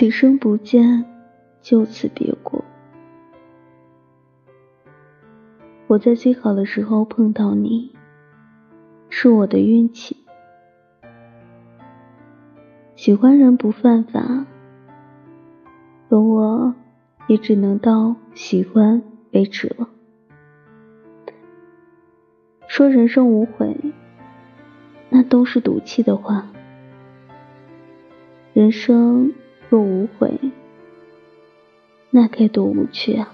此生不见，就此别过。我在最好的时候碰到你，是我的运气。喜欢人不犯法，可我也只能到喜欢为止了。说人生无悔，那都是赌气的话。人生若无悔，那该多无趣啊！